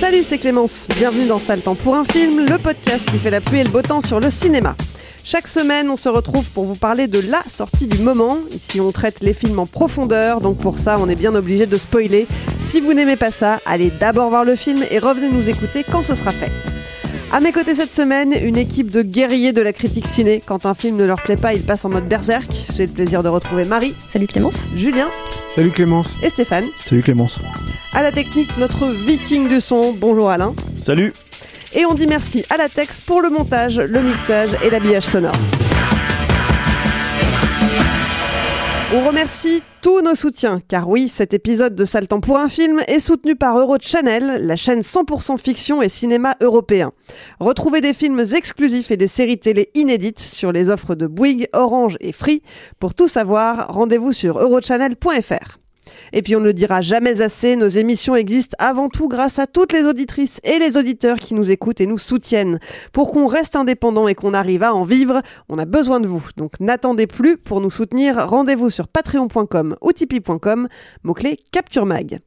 Salut, c'est Clémence. Bienvenue dans Sale Temps pour un film, le podcast qui fait la pluie et le beau temps sur le cinéma. Chaque semaine, on se retrouve pour vous parler de la sortie du moment. Ici, on traite les films en profondeur, donc pour ça, on est bien obligé de spoiler. Si vous n'aimez pas ça, allez d'abord voir le film et revenez nous écouter quand ce sera fait. À mes côtés cette semaine, une équipe de guerriers de la critique ciné. Quand un film ne leur plaît pas, ils passent en mode berserk. J'ai le plaisir de retrouver Marie. Salut Clémence. Julien. Salut Clémence. Et Stéphane. Salut Clémence. À la technique, notre viking du son. Bonjour Alain. Salut. Et on dit merci à la Tex pour le montage, le mixage et l'habillage sonore. On remercie tous nos soutiens, car oui, cet épisode de Temps pour un film est soutenu par Eurochannel, la chaîne 100% fiction et cinéma européen. Retrouvez des films exclusifs et des séries télé inédites sur les offres de Bouygues, Orange et Free. Pour tout savoir, rendez-vous sur eurochannel.fr. Et puis on ne le dira jamais assez, nos émissions existent avant tout grâce à toutes les auditrices et les auditeurs qui nous écoutent et nous soutiennent. Pour qu'on reste indépendant et qu'on arrive à en vivre, on a besoin de vous. Donc n'attendez plus pour nous soutenir, rendez-vous sur patreon.com ou tipeee.com, mot-clé Capture Mag.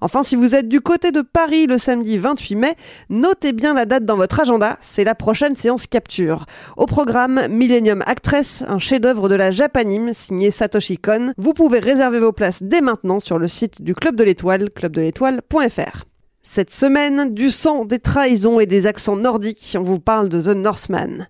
Enfin, si vous êtes du côté de Paris le samedi 28 mai, notez bien la date dans votre agenda, c'est la prochaine séance capture. Au programme Millennium Actress, un chef-d'œuvre de la Japanime signé Satoshi Kon. Vous pouvez réserver vos places dès maintenant sur le site du Club de l'Étoile, clubdeletoile.fr. Cette semaine, du sang, des trahisons et des accents nordiques, on vous parle de The Northman.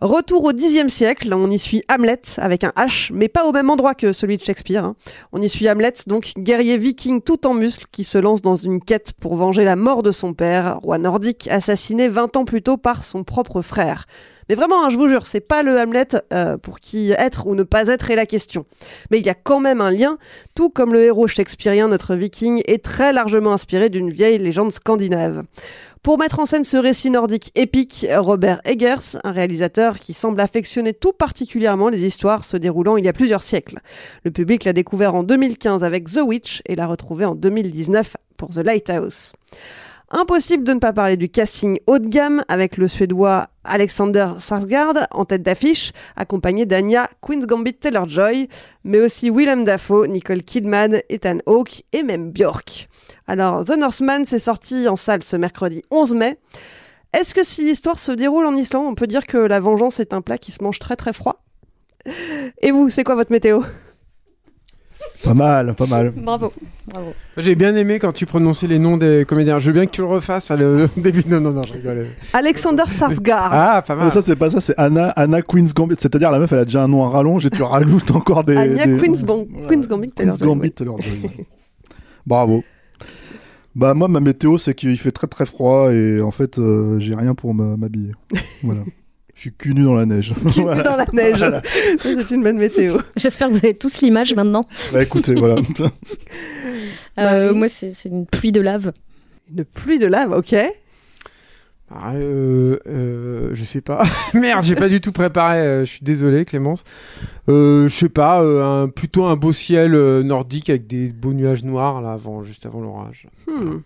Retour au Xe siècle, on y suit Hamlet avec un H, mais pas au même endroit que celui de Shakespeare. hein. On y suit Hamlet, donc guerrier viking tout en muscles qui se lance dans une quête pour venger la mort de son père, roi nordique, assassiné 20 ans plus tôt par son propre frère. Mais vraiment, hein, je vous jure, c'est pas le Hamlet euh, pour qui être ou ne pas être est la question. Mais il y a quand même un lien, tout comme le héros shakespearien, notre viking, est très largement inspiré d'une vieille légende scandinave. Pour mettre en scène ce récit nordique épique, Robert Eggers, un réalisateur qui semble affectionner tout particulièrement les histoires se déroulant il y a plusieurs siècles. Le public l'a découvert en 2015 avec The Witch et l'a retrouvé en 2019 pour The Lighthouse. Impossible de ne pas parler du casting haut de gamme avec le suédois Alexander Sarsgaard en tête d'affiche, accompagné d'Anya Queen's Gambit Taylor-Joy, mais aussi Willem Dafoe, Nicole Kidman, Ethan Hawke et même Björk. Alors, The Northman s'est sorti en salle ce mercredi 11 mai. Est-ce que si l'histoire se déroule en Islande, on peut dire que la vengeance est un plat qui se mange très très froid? Et vous, c'est quoi votre météo? Pas mal, pas mal. Bravo. Bravo. J'ai bien aimé quand tu prononçais les noms des comédiens. Je veux bien que tu le refasses. Enfin, le début. Non, non, non, je rigole. Alexander Sarsgaard. Ah, pas Non, mal. ça c'est pas ça, c'est Anna, Anna Queen's Gambit. C'est-à-dire la meuf, elle a déjà un nom à rallonge et tu rajoutes encore des. Anya des- Queen's, Bon- Queen's Gambit Queen's Gambit. Bravo. Bah moi ma météo c'est qu'il fait très très froid et en fait euh, j'ai rien pour m'habiller. Voilà. Je suis cul nu dans la neige. Voilà. dans la neige. Voilà. Ça, c'est une bonne météo. J'espère que vous avez tous l'image maintenant. Bah écoutez voilà. Euh, moi, c'est c'est une pluie de lave. Une pluie de lave, ok. Ah, euh, euh, je sais pas. Merde, j'ai pas du tout préparé. euh, je suis désolé, Clémence. Euh, je sais pas. euh, un, plutôt un beau ciel euh, nordique avec des beaux nuages noirs là, avant, juste avant l'orage. Hmm.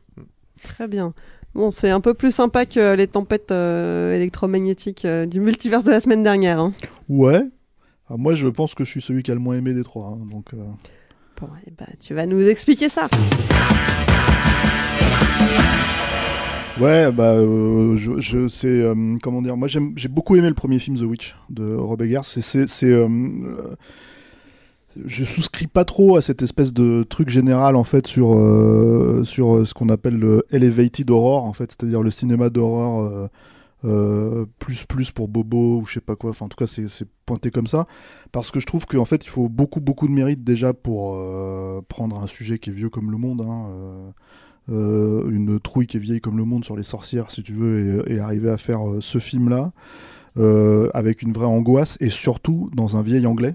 Très bien. Bon, c'est un peu plus sympa que les tempêtes euh, électromagnétiques euh, du multiverse de la semaine dernière. hein. Ouais. Ah, moi je pense que je suis celui qui a le moins aimé des trois. hein, donc euh, Bon, ben, tu vas nous expliquer ça. Ouais, bah, euh, je, comment dire. Moi, j'ai beaucoup aimé le premier film The Witch de Rob Eggers. C'est, c'est, c'est euh, euh, je souscris pas trop à cette espèce de truc général en fait sur euh, sur euh, ce qu'on appelle le elevated horror en fait, c'est-à-dire le cinéma d'horreur euh, plus plus pour Bobo ou je sais pas quoi. Enfin, en tout cas, c'est, pointé comme ça parce que je trouve qu'en fait, il faut beaucoup beaucoup de mérite déjà pour prendre un sujet qui est vieux comme le monde. Hein, une trouille qui est vieille comme le monde sur les sorcières, si tu veux, et, arriver à faire ce film-là avec une vraie angoisse et surtout dans un vieil anglais.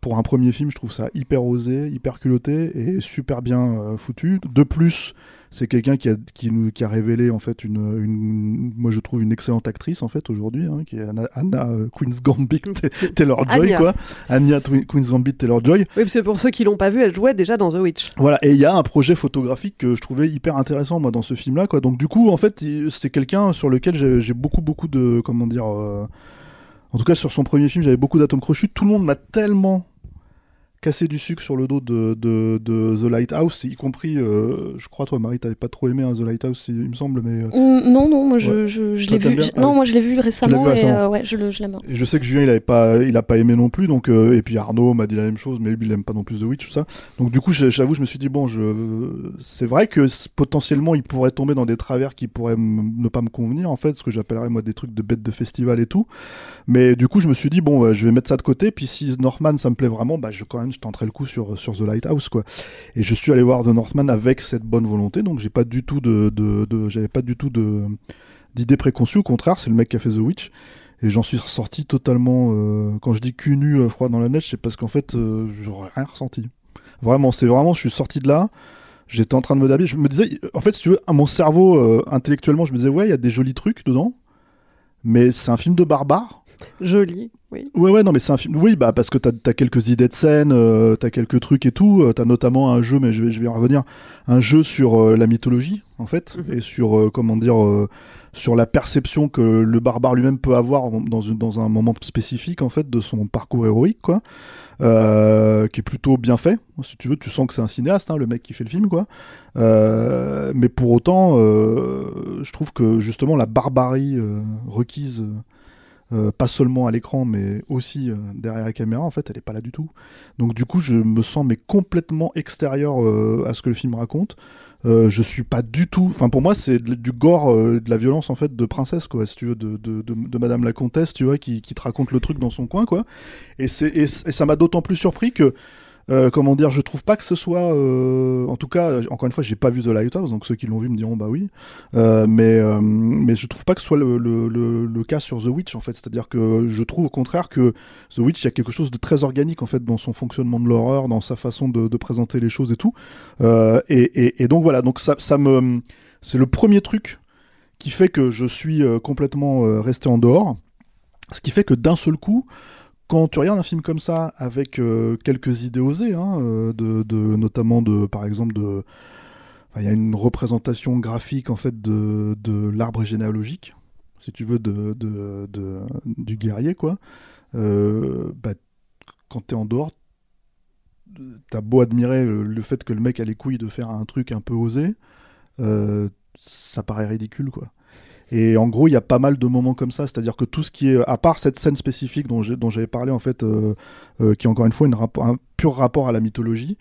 Pour un premier film, je trouve ça hyper osé, hyper culotté et super bien euh, foutu. De plus, c'est quelqu'un qui a, qui, nous, qui a révélé en fait une, une, moi je trouve une excellente actrice en fait aujourd'hui, hein, qui est Anna, Anna euh, Queen's Gambit Taylor Joy Anya. quoi, Anya Queen's Gambit Taylor Joy. Oui, parce que pour ceux qui l'ont pas vu, elle jouait déjà dans The Witch. Voilà, et il y a un projet photographique que je trouvais hyper intéressant moi dans ce film-là, quoi. Donc du coup, en fait, c'est quelqu'un sur lequel j'ai j'ai beaucoup, beaucoup de, comment dire, euh, en tout cas sur son premier film, j'avais beaucoup d'atomes crochus. Tout le monde m'a tellement cassé du sucre sur le dos de, de, de The Lighthouse, y compris, euh, je crois toi Marie, t'avais pas trop aimé hein, The Lighthouse, il, me semble, mais euh, Mm, Non, non, moi je, Ouais. je, l'ai vu. je- Ah Non, oui. moi je l'ai vu récemment et récemment. euh, ouais, je le- je l'aime. Et je sais que Julien il avait pas il a pas aimé non plus donc euh, et puis Arnaud m'a dit la même chose mais lui il aime pas non plus The Witch tout ça donc du coup j'avoue je me suis dit bon je c'est vrai que potentiellement il pourrait tomber dans des travers qui pourraient ne pas me convenir en fait ce que j'appellerais moi des trucs de bêtes de festival et tout mais du coup je me suis dit bon bah, je vais mettre ça de côté puis si Northman ça me plaît vraiment bah je quand même je tenterai le coup sur sur The Lighthouse quoi et je suis allé voir The Northman avec cette bonne volonté donc j'ai pas du tout de, de, j'avais pas du tout de d'idées préconçues au contraire c'est le mec qui a fait The Witch et j'en suis ressorti totalement. euh, quand je dis cul nu, euh, froid dans la neige, c'est parce qu'en fait, euh, j'aurais rien ressenti. Vraiment, c'est vraiment, je suis sorti de là. J'étais en train de me dabiller. Je me disais, en fait, si tu veux, à mon cerveau, euh, intellectuellement, je me disais, ouais, il y a des jolis trucs dedans. Mais c'est un film de barbare. Joli, oui. Ouais, ouais, non, mais c'est un film. Oui, bah, parce que t'as as quelques idées de scène, euh, t'as quelques trucs et tout. Euh, t'as notamment un jeu, mais je vais, je vais y revenir, un jeu sur euh, la mythologie, en fait, Mhm. et sur, euh, comment dire, euh, sur la perception que le barbare lui-même peut avoir dans, une, dans un moment spécifique, en fait, de son parcours héroïque, quoi. Qui est plutôt bien fait. Si tu veux, tu sens que c'est un cinéaste, hein, le mec qui fait le film, quoi. Mais pour autant, je trouve que justement la barbarie requise. Euh, pas seulement à l'écran, mais aussi euh, derrière la caméra, en fait, elle est pas là du tout. Donc du coup, je me sens mais complètement extérieur euh, à ce que le film raconte. Euh, je suis pas du tout. Enfin, pour moi, c'est du gore, euh, de la violence en fait de princesse, quoi. Si tu veux, de, de, de, Madame la Comtesse, tu vois, qui, qui te raconte le truc dans son coin, quoi. Et et, et ça m'a d'autant plus surpris que. Euh, comment dire, je trouve pas que ce soit, euh, en tout cas, euh, encore une fois, j'ai pas vu The Lighthouse, donc ceux qui l'ont vu me diront bah oui, mais mais je trouve pas que ce soit le, le, le, cas sur The Witch en fait, c'est-à-dire que je trouve au contraire que The Witch il y a quelque chose de très organique en fait dans son fonctionnement de l'horreur, dans sa façon de, présenter les choses et tout, et, et, et donc voilà, donc ça, ça me, c'est le premier truc qui fait que je suis complètement resté en dehors, ce qui fait que d'un seul coup quand tu regardes un film comme ça avec euh, quelques idées osées, hein, euh, notamment de, par exemple, de, il y a une représentation graphique en fait de, l'arbre généalogique, si tu veux, de, du guerrier, quoi. Euh, bah, quand t'es en dehors, t'as beau admirer le, le fait que le mec a les couilles de faire un truc un peu osé, euh, ça paraît ridicule, quoi. Et en gros, il y a pas mal de moments comme ça, c'est-à-dire que tout ce qui est, à part cette scène spécifique dont j'avais parlé en fait, euh, euh, qui est encore une fois une un pur rapport à la mythologie,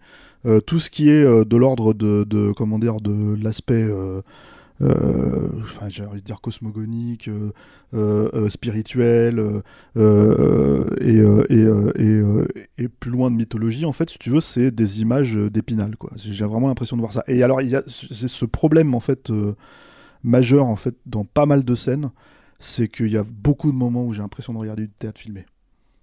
euh, tout ce qui est de l'ordre de, comment dire, de l'aspect, enfin, j'ai envie de dire cosmogonique, spirituel, et, et, plus loin de mythologie, en fait, si tu veux, c'est des images d'épinal. J'ai vraiment l'impression de voir ça. Et alors, il y a ce problème, en fait. Majeur en fait dans pas mal de scènes, c'est qu'il y a beaucoup de moments où j'ai l'impression de regarder du théâtre filmé.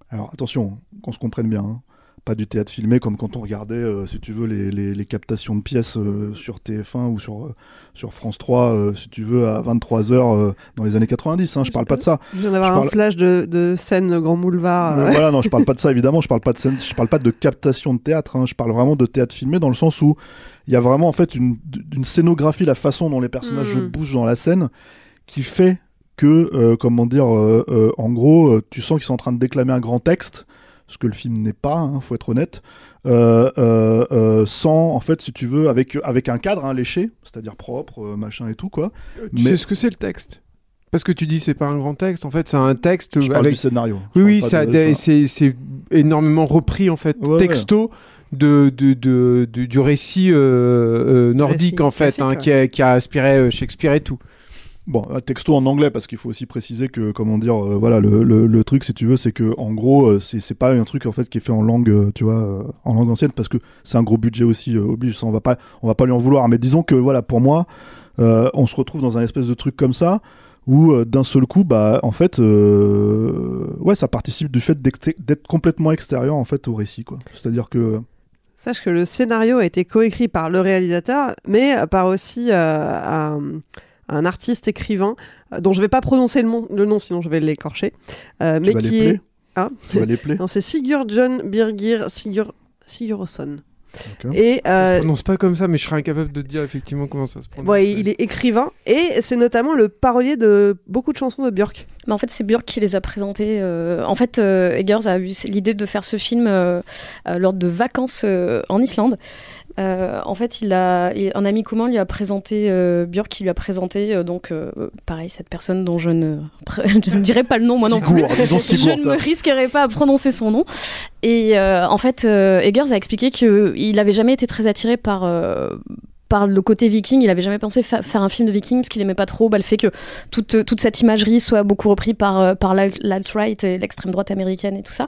Alors attention, qu'on se comprenne bien, hein. Pas du théâtre filmé comme quand on regardait, euh, si tu veux, les, les- les captations de pièces euh, sur TF1 ou sur, euh, sur France 3, euh, si tu veux, à 23h dans les années 90. Hein, je parle pas de ça. Je viens d'avoir un flash de, de scène Grand Boulevard. Voilà, non, je parle pas de ça évidemment. Je parle pas de scène, je parle pas de captation de théâtre. hein, je parle vraiment de théâtre filmé dans le sens où il y a vraiment en fait une, une scénographie, la façon dont les personnages Mm. bougent dans la scène, qui fait que, comment dire, en gros, tu sens qu'ils sont en train de déclamer un grand texte, ce que le film n'est pas, hein, faut être honnête. euh, euh, euh, sans en fait si tu veux avec avec un cadre hein, léché c'est-à-dire propre euh, machin et tout quoi Tu Mais- sais ce que c'est le texte? Parce que tu dis c'est pas un grand texte, en fait c'est un texte je parle avec du scénario Oui, Je oui, parle ça, de- c'est c'est énormément repris en fait, Ouais, ouais. texto de, de, de, de- du récit euh, euh, nordique Récit en fait, hein, qui, a, qui a inspiré Shakespeare et tout. Bon, texto en anglais parce qu'il faut aussi préciser que comment dire, euh, voilà, le, le, le truc si tu veux, c'est que en gros, euh, c'est pas un truc en fait qui est fait en langue, euh, tu vois, euh, en langue ancienne parce que c'est un gros budget aussi oblige. On va pas, on va pas lui en vouloir. Mais disons que voilà, pour moi, on se retrouve dans un espèce de truc comme ça où d'un seul coup, bah en fait, ouais, ça participe du fait d'être complètement extérieur en fait au récit, quoi. C'est-à-dire que Sache que le scénario a été coécrit par le réalisateur, mais par aussi un, un artiste écrivain euh, dont je vais pas prononcer le, mon- le nom, sinon je vais l'écorcher, euh, mais vas qui les est plaire, tu vas les plaire. non, c'est Sigurd John Birgir Sigur Sigurðsson. Ok. Et Ça euh, se prononce pas comme ça, mais je serais incapable de te dire effectivement comment ça se prononce. ouais, il est écrivain et c'est notamment le parolier de beaucoup de chansons de Björk. Mais en fait, c'est Björk qui les a présentés. euh, En fait, euh, Eggers a eu l'idée de faire ce film euh, euh, lors de vacances euh, en Islande. Euh, en fait, il a, et un ami commun lui a présenté, euh, Björk qui lui a présenté, euh, donc, pareil, cette personne dont je ne, je ne dirai pas le nom, moi non plus. Je ne me risquerai pas à prononcer son nom. Et en fait, Eggers a expliqué qu'il n'avait jamais été très attiré par, par le côté viking. Il avait jamais pensé fa- faire un film de viking parce qu'il aimait pas trop bah, le fait que toute, toute cette imagerie soit beaucoup reprise par, par l'alt- l'alt-right et l'extrême droite américaine et tout ça.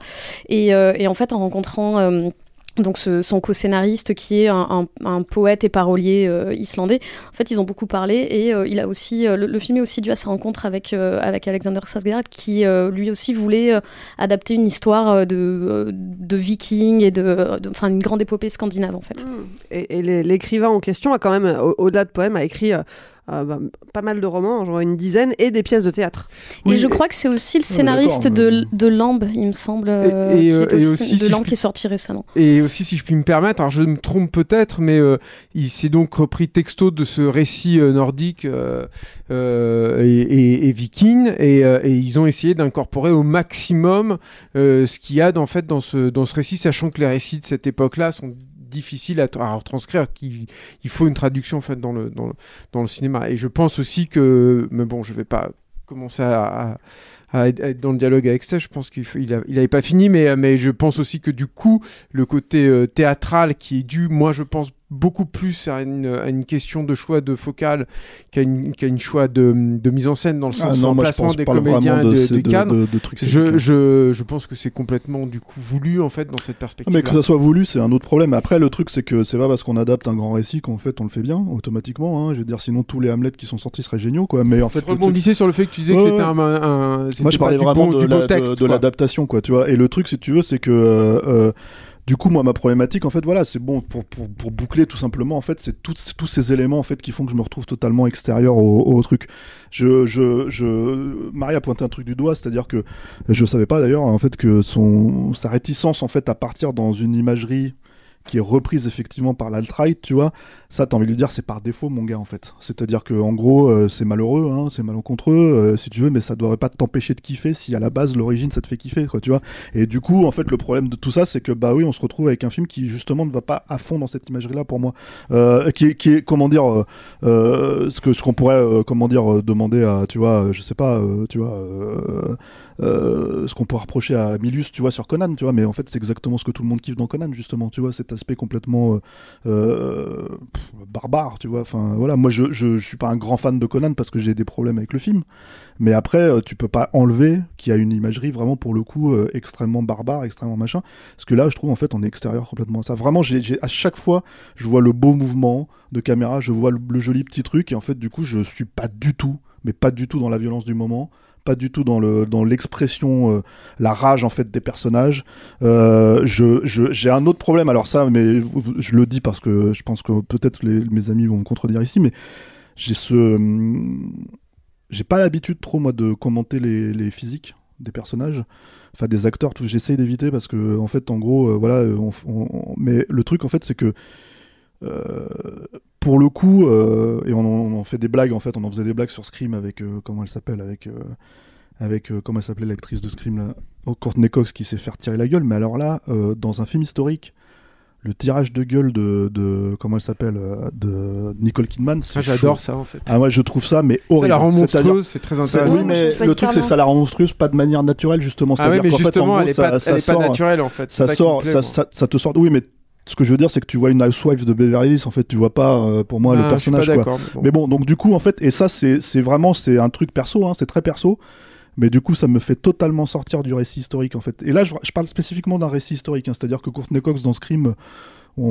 Et, euh, et en fait, en rencontrant. euh, donc son co-scénariste qui est un, poète et parolier euh, islandais. En fait, ils ont beaucoup parlé et euh, il a aussi euh, le, film est aussi dû à sa rencontre avec Alexander Skarsgård qui lui aussi voulait adapter une histoire de de vikings et de enfin une grande épopée scandinave en fait. Et, et l'é- l'écrivain en question a quand même, au- au-delà de poèmes, a écrit euh, euh, bah, pas mal de romans, genre une dizaine, et des pièces de théâtre. et je crois que c'est aussi le Ah, scénariste de, de Lambe, il me semble, euh, et, qui euh, est et aussi, aussi, de si je Lambe puis- qui est sorti récemment. Et aussi, si je puis me permettre, alors je me trompe peut-être, mais euh, il s'est donc repris texto de ce récit euh, nordique euh, euh, et, et- et viking, et, euh, et ils ont essayé d'incorporer au maximum euh, ce qu'il y a en fait, dans, ce, dans ce récit, sachant que les récits de cette époque-là sont difficiles à, retranscrire, qu'il il faut une traduction en fait dans le, dans, le, dans le cinéma. Et je pense aussi que, mais bon, je vais pas commencer à, être dans le dialogue avec ça. Je pense qu'il il, il avait pas fini, mais, mais je pense aussi que du coup, le côté euh, théâtral qui est dû, moi je pense beaucoup plus à une, à une question de choix de focale qu'à une, choix de, de mise en scène dans le Ah sens non, du moi, je placement pense- des comédiens de de, de- cannes. de- de trucs je, scéniques. je, je pense que c'est complètement du coup voulu en fait dans cette Ah, perspective. mais que ça soit voulu, c'est un autre problème. Après, le truc, c'est que c'est pas parce qu'on adapte un grand récit qu'en fait on le fait bien automatiquement. Hein. Je veux dire, sinon tous les Hamlet qui sont sortis seraient géniaux, quoi. Mais en fait, je le truc- rebondissais sur le fait que tu disais Ouais, que c'était ouais. un, un, Moi, je parlais vraiment du beau de- quoi. l'adaptation, quoi. Tu vois. Et le truc, si tu veux, c'est que euh, euh, du coup, moi, ma problématique, en fait, voilà, c'est bon pour, pour, pour boucler tout simplement. En fait, c'est tous ces éléments en fait qui font que je me retrouve totalement extérieur au, au truc. Je, je, je, Marie a pointé un truc du doigt, c'est-à-dire que je savais pas d'ailleurs en fait que son sa réticence en fait à partir dans une imagerie qui est reprise effectivement par l'alt-right, tu vois, ça t'as envie de lui dire c'est par défaut mon gars en fait. C'est-à-dire que en gros euh, c'est malheureux, hein, c'est malencontreux euh, si tu veux, mais ça devrait pas t'empêcher de kiffer si à la base l'origine ça te fait kiffer quoi, tu vois. Et du coup en fait le problème de tout ça c'est que bah oui on se retrouve avec un film qui justement ne va pas à fond dans cette imagerie là pour moi, euh, qui, est, comment dire euh, ce ce qu'on pourrait comment dire demander à tu vois je sais pas tu vois euh, ce qu'on pourrait reprocher à Milius tu vois sur Conan tu vois mais en fait c'est exactement ce que tout le monde kiffe dans Conan justement tu vois cet aspect complètement euh, euh, barbare tu vois enfin voilà. Moi je, je suis pas un grand fan de Conan parce que j'ai des problèmes avec le film mais après tu peux pas enlever qu'il y a une imagerie vraiment pour le coup extrêmement barbare extrêmement machin parce que là je trouve en fait on est extérieur complètement à ça. Vraiment j'ai- à chaque fois je vois le beau mouvement de caméra je vois le, le joli petit truc et en fait du coup je suis pas du tout mais pas du tout dans la violence du moment pas du tout dans le dans l'expression euh, la rage en fait des personnages. Euh, je j'ai un autre problème. Alors ça mais je le dis parce que je pense que peut-être mes amis vont me contredire ici mais j'ai ce hum, j'ai pas l'habitude trop moi de commenter les, les physiques des personnages. Enfin des acteurs j'essaye d'éviter parce que en fait en gros euh, voilà mais le truc en fait c'est que pour le coup euh, et on, en- on en fait des blagues en fait on en faisait des blagues sur Scream avec euh, comment elle s'appelle avec euh, avec euh, comment elle s'appelait l'actrice de Scream là Oh, Courtney Cox qui s'est fait tirer la gueule mais alors là euh, dans un film historique le tirage de gueule de, de comment elle s'appelle euh, de Nicole Kidman. c'est Ah, J'adore ça en fait. Ah ouais, je trouve ça mais ça horrible. la rend monstrueuse, c'est très intéressant. Oui, mais ça le truc c'est que ça la rend monstrueuse pas de manière naturelle justement. Ah ouais, mais qu'en fait, en justement, gros, elle est ça- pas, ça elle est pas sort- naturelle en fait. ça sort, ça, ça, ça te sort. Oui, mais ce que je veux dire, c'est que tu vois une housewife de Beverly Hills, en fait, tu vois pas, euh, pour moi, Ah, le suis personnage, quoi. mais bon. Mais bon, donc du coup, en fait, et ça, c'est c'est vraiment, c'est un truc perso, hein, c'est très perso. Mais du coup, ça me fait totalement sortir du récit historique, en fait. Et là, je, je parle spécifiquement d'un récit historique, hein, c'est-à-dire que Courtney Cox dans Scream, on,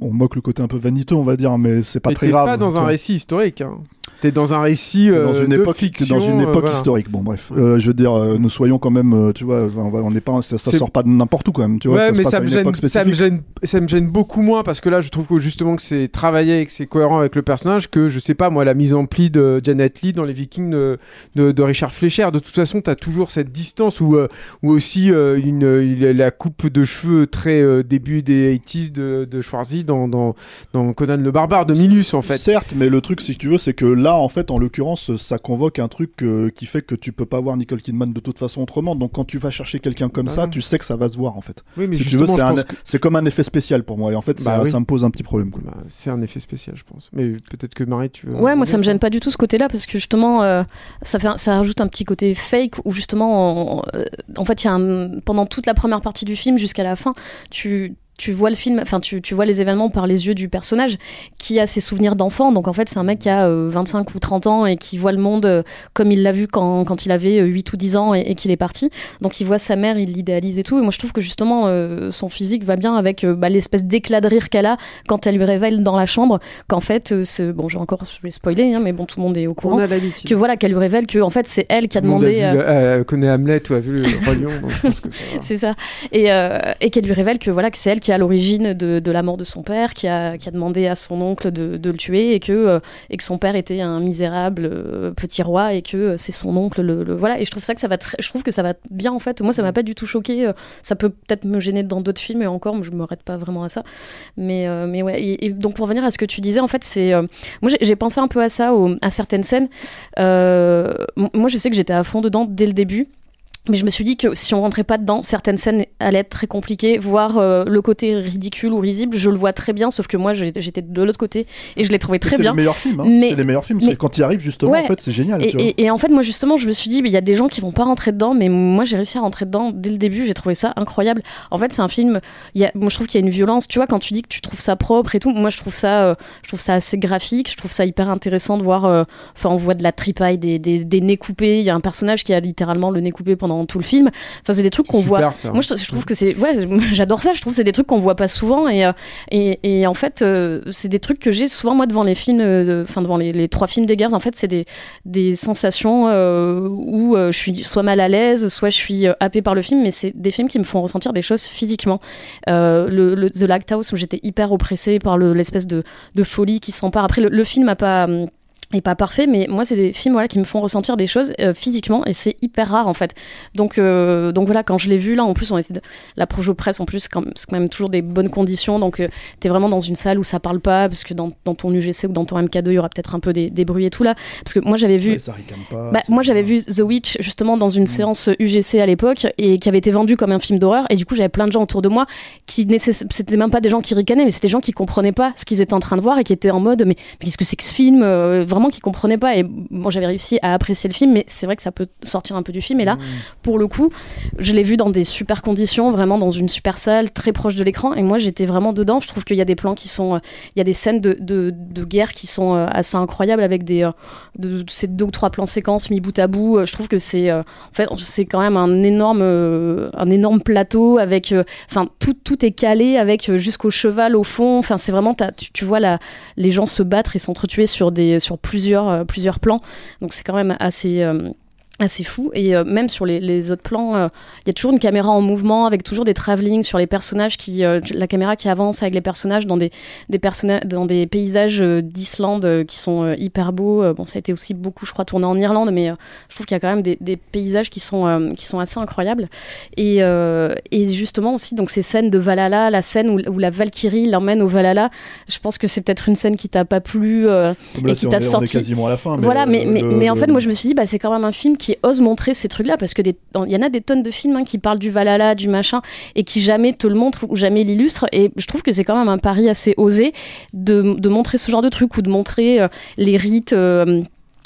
on, on moque le côté un peu vaniteux, on va dire, mais c'est pas Mais très t'es grave. pas dans un récit historique. Hein. T'es dans un récit T'es euh, dans une de époque, t'es fiction. dans une euh, époque voilà. historique. Bon, bref, Euh, je veux dire, nous soyons quand même, tu vois, on n'est pas, ça, ça sort pas de n'importe où quand même, tu vois. ouais, ça mais ça me, gêne, ça, me spécifique. gêne, ça me gêne beaucoup moins parce que là, je trouve que justement que c'est travaillé et que c'est cohérent avec le personnage que, je sais pas, moi, la mise en pli de Janet Lee dans Les Vikings de, de, de Richard Fleischer. De toute façon, t'as toujours cette distance ou ou aussi une, la coupe de cheveux très euh, début des 80s de, de Schwarzy dans, dans, dans Conan le Barbare de Minus, en fait. Certes, mais le truc, si tu veux, c'est que là, en fait, en l'occurrence, ça convoque un truc euh, qui fait que tu peux pas voir Nicole Kidman de toute façon autrement. Donc, quand tu vas chercher quelqu'un comme Bah ça, non. tu sais que ça va se voir, en fait. Oui, mais si tu veux, justement, c'est un- que- c'est comme un effet spécial pour moi. Et en fait, Bah ça, oui. ça me pose un petit problème. quoi. Bah, c'est un effet spécial, je pense. Mais peut-être que Marie, tu veux. Ouais, moi ça me gêne pas du tout ce côté-là parce que justement euh, ça fait un- ça rajoute un petit côté fake où justement on- euh, en fait il y a un- pendant toute la première partie du film jusqu'à la fin tu tu vois le film, enfin tu, tu vois les événements par les yeux du personnage qui a ses souvenirs d'enfant. Donc en fait c'est un mec qui a euh, 25 ou 30 ans et qui voit le monde euh, comme il l'a vu quand, quand il avait euh, 8 ou 10 ans et, et qu'il est parti. Donc il voit sa mère, il l'idéalise et tout. Et moi je trouve que justement euh, son physique va bien avec euh, bah, l'espèce d'éclat de rire qu'elle a quand elle lui révèle dans la chambre qu'en fait, euh, c'est- bon j'ai encore, je vais spoiler, hein, mais bon tout le monde est au courant. On a l'habitude. Que voilà, qu'elle lui révèle que en fait c'est elle qui a demandé. a vu, euh, euh, connaît Hamlet ou a vu le Roi Lion, c'est ça. Et, euh, et qu'elle lui révèle que voilà que c'est elle qui est à l'origine de, la mort de son père, qui a, qui demandé à son oncle de, le tuer et que, euh, et que son père était un misérable euh, petit roi et que euh, c'est son oncle le, voilà. Et je trouve ça que ça va je trouve que ça va bien en fait. Moi ça m'a pas du tout choqué. Ça peut peut-être me gêner dans d'autres films et encore je me rate pas vraiment à ça. Mais euh, ouais. Et, donc pour revenir à ce que tu disais en fait c'est moi j'ai- pensé un peu à ça à certaines scènes. Moi je sais que j'étais à fond dedans dès le début. Mais je me suis dit que si on rentrait pas dedans, certaines scènes allaient être très compliquées, voire euh, le côté ridicule ou risible, je le vois très bien, sauf que moi j'étais de l'autre côté et je l'ai trouvé très c'est bien. les meilleurs films. Hein. Mais- c'est les meilleurs films. mais- C'est quand il arrive justement, Ouais. en fait, c'est génial. Et, tu vois. et- et en fait, moi justement, je me suis dit, il y a des gens qui vont pas rentrer dedans, mais moi j'ai réussi à rentrer dedans dès le début. J'ai trouvé ça incroyable. En fait, c'est un film. Il y a, je trouve qu'il y a une violence. Tu vois, quand tu dis que tu trouves ça propre et tout, moi je trouve ça, euh, je trouve ça assez graphique. Je trouve ça hyper intéressant de voir. euh, Enfin, on voit de la tripaille, des, des, des nez coupés. Il y a un personnage qui a littéralement le nez coupé pendant tout le film. Enfin, c'est des trucs qu'on voit. Moi, je, je trouve que c'est. Ouais, j'adore ça. Je trouve que c'est des trucs qu'on voit pas souvent. Et, euh, et, et en fait, euh, c'est des trucs que j'ai souvent, moi, devant les films, euh, de- enfin, devant les, les trois films des guerres. En fait, c'est des, des sensations où je suis soit mal à l'aise, soit je suis happée par le film. Mais c'est des films qui me font ressentir des choses physiquement. Euh, le, le- The Lighthouse, où j'étais hyper oppressée par le- l'espèce de, de folie qui s'empare. Après, le, le film a pas. hum, est pas parfait, mais moi c'est des films voilà qui me font ressentir des choses euh, physiquement et c'est hyper rare en fait. Donc euh, donc voilà quand je l'ai vu là en plus on était de- la Projo Presse en plus c'est quand, même- c'est quand même toujours des bonnes conditions donc euh, t'es vraiment dans une salle où ça parle pas parce que dans, dans ton UGC ou dans ton MK2 il y aura peut-être un peu des, des bruits et tout là parce que moi j'avais vu Ouais, ça pas. bah, moi j'avais vu The Witch justement dans une séance UGC à l'époque et qui avait été vendu comme un film d'horreur et du coup j'avais plein de gens autour de moi qui nécess- c'était même pas des gens qui ricanaient mais c'était des gens qui comprenaient pas ce qu'ils étaient en train de voir et qui étaient en mode mais, mais qu'est-ce que c'est que ce film Euh, vraiment qui comprenaient pas. Et bon j'avais réussi à apprécier le film mais c'est vrai que ça peut sortir un peu du film. Et là pour le coup je l'ai vu dans des super conditions vraiment dans une super salle très proche de l'écran. Et moi j'étais vraiment dedans. Je trouve qu'il y a des plans qui sont euh, il y a des scènes de, de, de guerre qui sont euh, assez incroyables avec des euh, de, ces deux ou trois plans séquences mis bout à bout. Je trouve que c'est en fait c'est quand même un énorme un énorme plateau avec enfin tout tout est calé avec jusqu'au cheval au fond. Enfin c'est vraiment tu vois la, les gens se battre et s'entretuer sur des sur plusieurs euh, plusieurs plans. Donc c'est quand même assez euh, assez fou et euh, même sur les, les autres plans euh, il y a toujours une caméra en mouvement avec toujours des travelling sur les personnages qui euh, la caméra qui avance avec les personnages dans des dans des paysages d'Islande qui sont hyper beaux bon ça a été aussi beaucoup je crois tourné en Irlande mais je trouve qu'il y a quand même des, des paysages qui sont qui sont assez incroyables et et justement aussi donc ces scènes de Valhalla la scène où, où la Valkyrie l'emmène au Valhalla je pense que c'est peut-être une scène qui t'a pas plu là, et si qui on t'a est- on est sorti quasiment à la fin. voilà, mais, le- mais, le- mais en le- fait, moi, je me suis dit, bah, c'est quand même un film qui qui ose montrer ces trucs-là, parce que il y en a des tonnes de films hein, qui parlent du Valhalla, du machin, et qui jamais te le montrent ou jamais l'illustrent. Et je trouve que c'est quand même un pari assez osé de, montrer ce genre de truc ou de montrer euh, les rites. euh,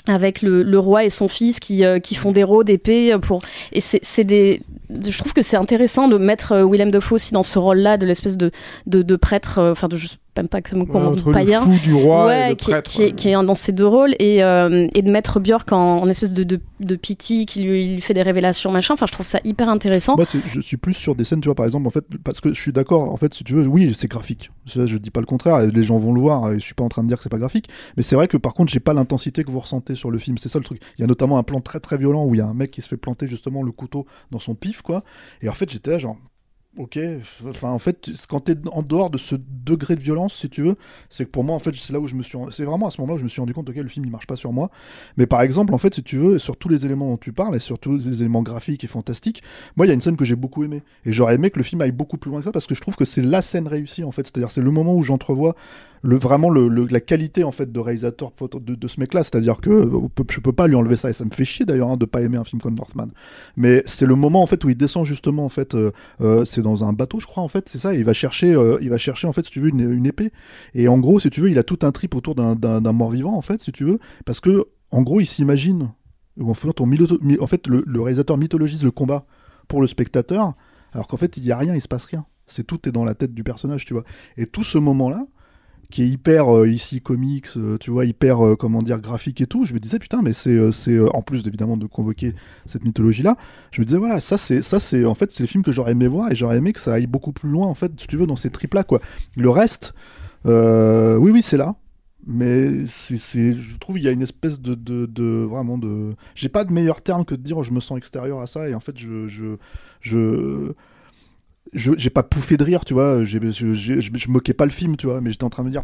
avec le, roi et son fils qui, euh, qui font des rôdes d'épée pour et c'est des je trouve que c'est intéressant de mettre Willem Dafoe aussi dans ce rôle-là de l'espèce de, de, de prêtre enfin de même pas que Ouais, comment entre le païen fou du roi ouais, et le qui, est- prêtre. qui est, qui est dans ces deux rôles et, euh, et de mettre Björk en, en espèce de, de, de pity qui lui, il lui fait des révélations machin enfin je trouve ça hyper intéressant Moi, je suis plus sur des scènes, tu vois, par exemple, en fait, parce que je suis d'accord, en fait, si tu veux, oui, c'est graphique. Ça, je dis pas le contraire, les gens vont le voir, je suis pas en train de dire que c'est pas graphique, mais c'est vrai que par contre, j'ai pas l'intensité que vous ressentez sur le film, c'est ça le truc. Il y a notamment un plan très très violent où il y a un mec qui se fait planter justement le couteau dans son pif, quoi, et en fait, j'étais là, genre, ok, enfin, en fait, quand t'es en dehors de ce degré de violence, si tu veux, c'est que pour moi, en fait, c'est là où je me suis, c'est vraiment à ce moment-là où je me suis rendu compte, ok, le film il marche pas sur moi, mais par exemple, en fait, si tu veux, sur tous les éléments dont tu parles, et sur tous les éléments graphiques et fantastiques, moi, il y a une scène que j'ai beaucoup aimée. Et j'aurais aimé que le film aille beaucoup plus loin que ça, parce que je trouve que c'est la scène réussie, en fait. C'est-à-dire, c'est le moment où j'entrevois vraiment la qualité, en fait, de réalisateur de, ce mec-là. C'est-à-dire que euh, je peux pas lui enlever ça, et ça me fait chier d'ailleurs hein, de pas aimer un film comme Northman. Mais c'est le moment, en fait, où il descend justement, en fait, euh, euh, c'est dans un bateau, je crois, en fait, c'est ça, et il va chercher, il va chercher, en fait, si tu veux, une, épée. Et en gros, si tu veux, il a tout un trip autour d'un- mort-vivant, en fait, si tu veux, parce que, en gros, il s'imagine, ou en fait, on mylo- my- en fait le, le réalisateur mythologise le combat pour le spectateur, alors qu'en fait, il y a rien, il se passe rien. C'est tout est dans la tête du personnage, tu vois. Et tout ce moment-là, qui est hyper euh, ici comics, euh, tu vois, hyper euh, comment dire graphique et tout, je me disais putain, mais c'est c'est en plus évidemment de convoquer cette mythologie-là, je me disais voilà, ça c'est ça c'est en fait c'est le film que j'aurais aimé voir et j'aurais aimé que ça aille beaucoup plus loin en fait, si tu veux, dans ces tripes-là quoi. Le reste, oui oui c'est là, mais c'est, je trouve il y a une espèce de, de, vraiment de j'ai pas de meilleur terme que de dire oh, je me sens extérieur à ça et en fait je je je- j'ai pas pouffé de rire tu vois je, je, je, je moquais pas le film tu vois mais j'étais en train de me dire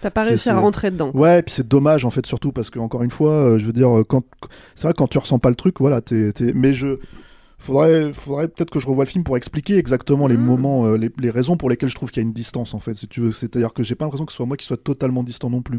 T'as pas réussi à rentrer dedans. ouais et puis c'est dommage en fait surtout parce que encore une fois euh, je veux dire euh, quand c'est vrai quand tu ressens pas le truc voilà t'es, t'es- mais je faudrait faudrait peut-être que je revoie le film pour expliquer exactement les moments euh, les, les raisons pour lesquelles je trouve qu'il y a une distance en fait si tu veux. C'est à dire que j'ai pas l'impression que ce soit moi qui soit totalement distant non plus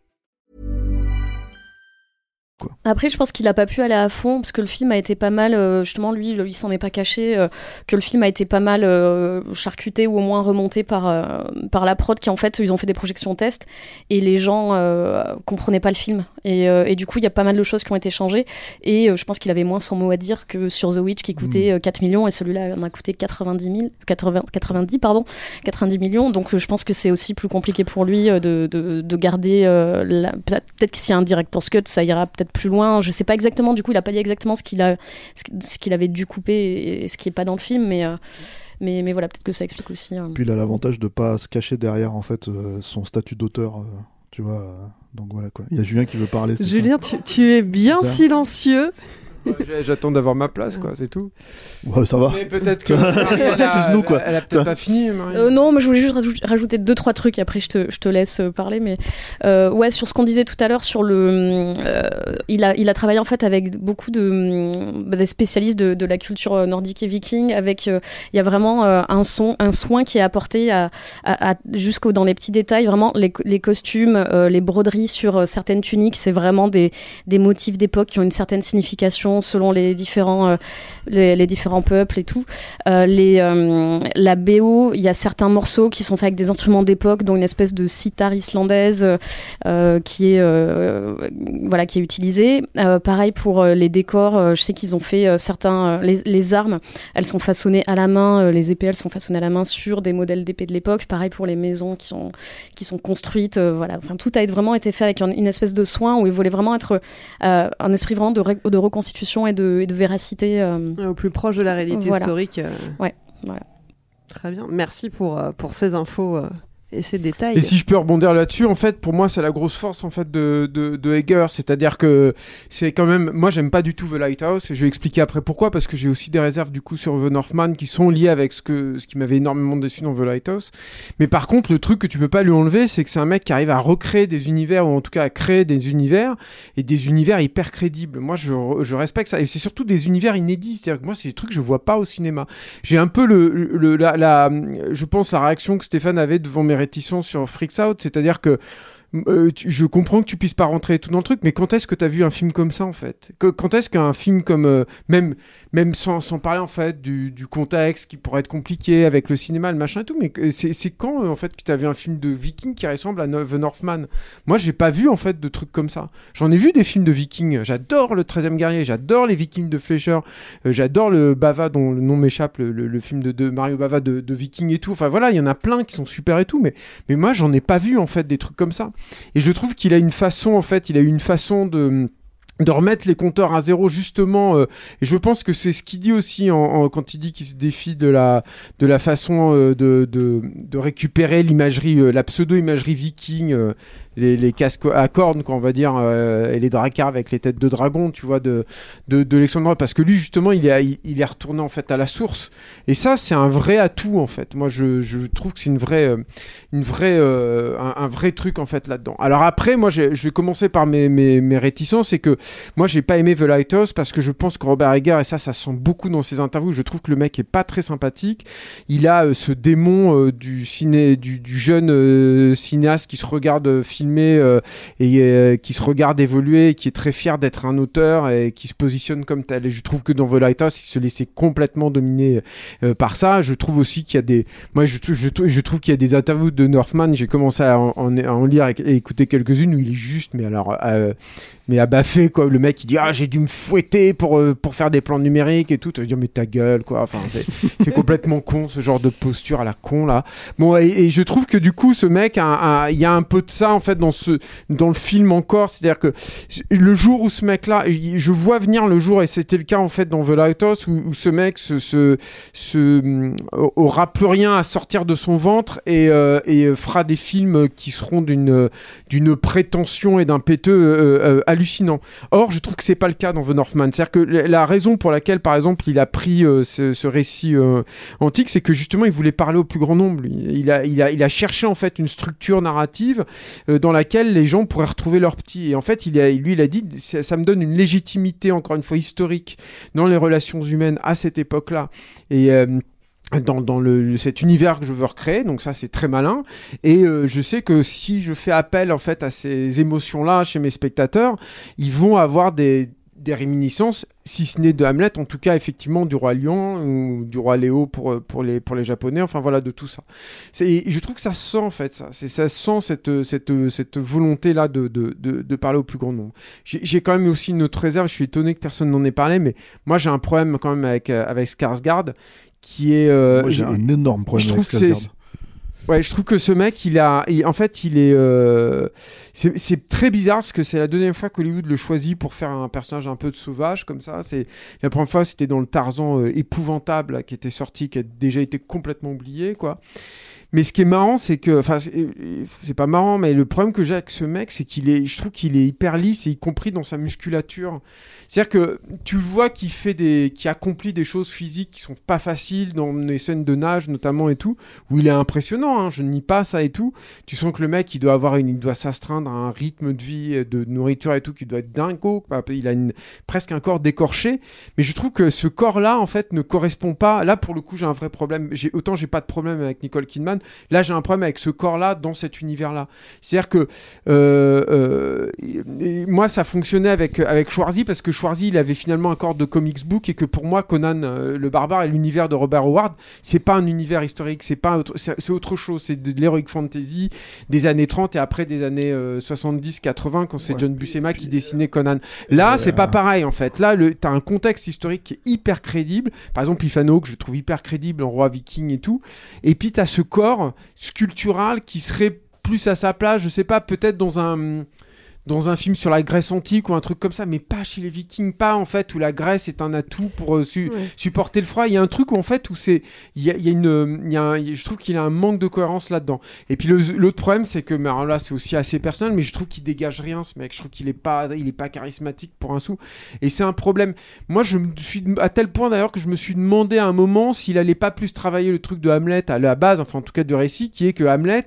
Après, je pense qu'il a pas pu aller à fond parce que le film a été pas mal. euh, justement, lui, il s'en est pas caché euh, que le film a été pas mal euh, charcuté ou au moins remonté par euh, par la prod qui en fait ils ont fait des projections test et les gens comprenaient pas le film. Et, et du coup il y a pas mal de choses qui ont été changées. Et je pense qu'il avait moins son mot à dire que sur The Witch qui coûtait euh, 4 millions et celui-là en a coûté 90 000 80 90 pardon 90 millions. Donc je pense que c'est aussi plus compliqué pour lui de, de, de garder la- peut-être que s'il y a un director's cut ça ira peut-être plus loin je sais pas exactement du coup il a pas dit exactement ce qu'il a ce qu- ce qu'il avait dû couper et, ce qui est pas dans le film mais euh, mais, mais voilà peut-être que ça explique aussi euh. Puis il a l'avantage de pas se cacher derrière en fait euh, son statut d'auteur, euh, tu vois. euh, donc voilà quoi. Il y a Julien qui veut parler. Julien, tu, tu es bien silencieux. J'attends d'avoir ma place, quoi, c'est tout. ça Ouais, ça va. Mais peut-être que Marie, elle a- quoi. Elle a peut-être pas fini, Marie. Euh, non, mais je voulais juste rajou- rajouter deux trois trucs et après je te, je te laisse euh, parler. Mais euh, ouais, sur ce qu'on disait tout à l'heure sur le, euh, il a il a travaillé en fait avec beaucoup de hum, des spécialistes de, de la culture nordique et viking. Avec euh, il y a vraiment euh, un son un soin qui est apporté à, à, à- jusqu'au dans les petits détails. Vraiment les, les costumes, euh, les broderies sur certaines tuniques, c'est vraiment des des motifs d'époque qui ont une certaine signification selon les différents euh, les, différents peuples et tout. Euh, euh, la BO, il y a certains morceaux qui sont faits avec des instruments d'époque, dont une espèce de sitar islandaise qui est voilà qui est utilisée. Pareil pour les décors, je sais qu'ils ont fait certains les, armes, elles sont façonnées à la main, les épées elles sont façonnées à la main sur des modèles d'épées de l'époque. Pareil pour les maisons qui sont qui sont construites, voilà. Enfin tout a vraiment été fait avec un- une espèce de soin où ils voulaient vraiment être un esprit vraiment de, de reconstitution et de, et de véracité. euh, Au plus proche de la réalité Voilà. historique. euh. Ouais, voilà. Très bien. Merci pour, euh, pour ces infos Et ces détails. Et si je peux rebondir là-dessus, en fait, pour moi, c'est la grosse force en fait de, de, de Egger, c'est-à-dire que c'est quand même, moi, j'aime pas du tout The Lighthouse, et je vais expliquer après pourquoi, parce que j'ai aussi des réserves du coup sur The Northman qui sont liées avec ce que ce qui m'avait énormément déçu dans The Lighthouse. Mais par contre, le truc que tu peux pas lui enlever, c'est que c'est un mec qui arrive à recréer des univers ou en tout cas à créer des univers et des univers hyper crédibles. Moi, je, je respecte ça, et c'est surtout des univers inédits. C'est-à-dire que moi, c'est des trucs que je vois pas au cinéma. J'ai un peu le, le la, je pense la réaction que Stéphane avait devant mes réticences sur Freaks Out, c'est-à-dire que euh, je comprends que tu puisses pas rentrer tout dans le truc, mais quand est-ce que tu as vu un film comme ça en fait? Quand est-ce qu'un film comme euh, même même sans, sans parler en fait du, contexte qui pourrait être compliqué avec le cinéma, le machin et tout, mais c'est quand euh, en fait que tu as vu un film de Viking qui ressemble à The Northman? Moi, j'ai pas vu en fait de trucs comme ça. J'en ai vu des films de Vikings. J'adore le 13e guerrier, j'adore les Vikings de Fleischer, j'adore le Bava dont le nom m'échappe, le, film de, de Mario Bava de, de Viking et tout. Enfin voilà, il y en a plein qui sont super et tout, mais mais moi j'en ai pas vu en fait des trucs comme ça. Et je trouve qu'il a une façon, en fait, il a une façon de remettre les compteurs à zéro justement euh, et je pense que c'est ce qu'il dit aussi quand il dit qu'il se défie de la façon euh, de, récupérer l'imagerie euh, la pseudo imagerie viking les, casques à cornes quoi on va dire euh, et les dracars avec les têtes de dragon tu vois de de, de parce que lui justement il est il, est retourné en fait à la source. Et ça c'est un vrai atout en fait. Moi je, je trouve que c'est une vraie euh, une vraie euh, un, vrai truc en fait là-dedans. Alors après moi je vais commencer par mes, mes, mes réticences. C'est que moi j'ai pas aimé The Lighthouse parce que je pense que Robert Egger et ça ça se sent beaucoup dans ses interviews je trouve que le mec est pas très sympathique. Il a ce démon du ciné du, du jeune cinéaste qui se regarde filmer euh, et euh, qui se regarde évoluer et qui est très fier d'être un auteur et qui se positionne comme tel. Et je trouve que dans The Lighthouse il se laissait complètement dominer euh, par ça. Je trouve aussi qu'il y a des moi je, je, je trouve qu'il y a des interviews de Northman. J'ai commencé à en, en- à en lire et, écouter quelques-unes où il est juste mais alors mais à baffer quoi. Le mec il dit ah j'ai dû me fouetter pour euh, pour faire des plans numériques et tout. Tu vas dire mais ta gueule quoi. Enfin c'est c'est complètement con ce genre de posture à la con là. Bon et, et je trouve que du coup ce mec il y a un peu de ça en fait dans ce dans le film encore c'est à dire que le jour où ce mec là je vois venir le jour et c'était le cas en fait dans The Lighthouse où, où ce mec hum, aura plus rien à sortir de son ventre et, euh, euh, fera des films qui seront d'une prétention et d'un péteux euh, euh, hallucinant. Or, je trouve que c'est pas le cas dans The Northman. C'est-à-dire que la raison pour laquelle, par exemple, il a pris euh, ce, récit euh, antique, c'est que justement, il voulait parler au plus grand nombre. Il a, cherché en fait une structure narrative euh, dans laquelle les gens pourraient retrouver leur petit. Et en fait, il a, lui, il a dit, ça, ça me donne une légitimité, encore une fois, historique dans les relations humaines à cette époque-là. Et euh, dans, dans le, cet univers que je veux recréer, donc ça c'est très malin. Et euh, je sais que si je fais appel en fait à ces émotions-là chez mes spectateurs, ils vont avoir des, des réminiscences, si ce n'est de Hamlet, en tout cas effectivement du roi Lion ou du roi Léo pour, euh, pour, les, pour les Japonais, enfin voilà de tout ça. Je trouve que ça se sent en fait ça, ça sent cette, cette, cette volonté-là de, de, de, de parler au plus grand nombre. J'ai quand même aussi une autre réserve, je suis étonné que personne n'en ait parlé, mais moi j'ai un problème quand même avec, euh, avec Skarsgård qui est... euh, Moi, j'ai un énorme problème je trouve avec Ouais, je trouve que ce mec, il a, il- en fait, il est, euh, c'est très bizarre parce que c'est la deuxième fois qu'Hollywood le choisit pour faire un personnage un peu de sauvage comme ça. C'est la première fois, c'était dans le Tarzan euh, épouvantable qui était sorti, qui a déjà été complètement oublié, quoi. Mais ce qui est marrant, c'est que, enfin, c'est- pas marrant, mais le problème que j'ai avec ce mec, c'est qu'il est, je trouve qu'il est hyper lisse, et y compris dans sa musculature. C'est-à-dire que tu vois qu'il fait des, qui accomplit des choses physiques qui sont pas faciles dans les scènes de nage notamment et tout, où il est impressionnant. Hein, je nie pas ça et tout. Tu sens que le mec, il doit avoir une, il doit s'astreindre à un rythme de vie, euh, de nourriture et tout, qui doit être dingo. Il a une, presque un corps décorché. Mais je trouve que ce corps-là, en fait, ne correspond pas. Là, pour le coup, j'ai un vrai problème. J'ai autant j'ai pas de problème avec Nicole Kidman. Là, j'ai un problème avec ce corps-là dans cet univers-là. C'est-à-dire que euh, euh, moi, ça fonctionnait avec avec Schwarzy parce que Schwarzy, il avait finalement un corps de comics book et que pour moi, Conan euh, le barbare et l'univers de Robert Howard, c'est pas un univers historique, c'est pas autre- c'est autre chose. C'est de l'heroic fantasy des années 30 et après des années 70-80 quand c'est John Buscema qui dessinait Conan. Là, c'est pas pareil en fait. Là, le, t'as un contexte historique qui est hyper crédible. Par exemple, Ifano, que je trouve hyper crédible en roi viking et tout. Et puis, t'as ce corps sculptural qui serait plus à sa place, je sais pas, peut-être dans un dans un film sur la Grèce antique ou un truc comme ça, mais pas chez les Vikings, pas en fait où la Grèce est un atout pour euh, su- Ouais. supporter le froid. Il y a un truc où en fait où c'est, il y a, il y a une, il y a un- je trouve qu'il y a un manque de cohérence là-dedans. Et puis l'autre problème, c'est que, mais alors là, c'est aussi assez personnel, mais je trouve qu'il dégage rien, ce mec. Je trouve qu'il est pas, il est pas charismatique pour un sou. Et c'est un problème. Moi, je me suis à tel point d'ailleurs que je me suis demandé à un moment s'il allait pas plus travailler le truc de Hamlet à la base, enfin en tout cas de récit, qui est que Hamlet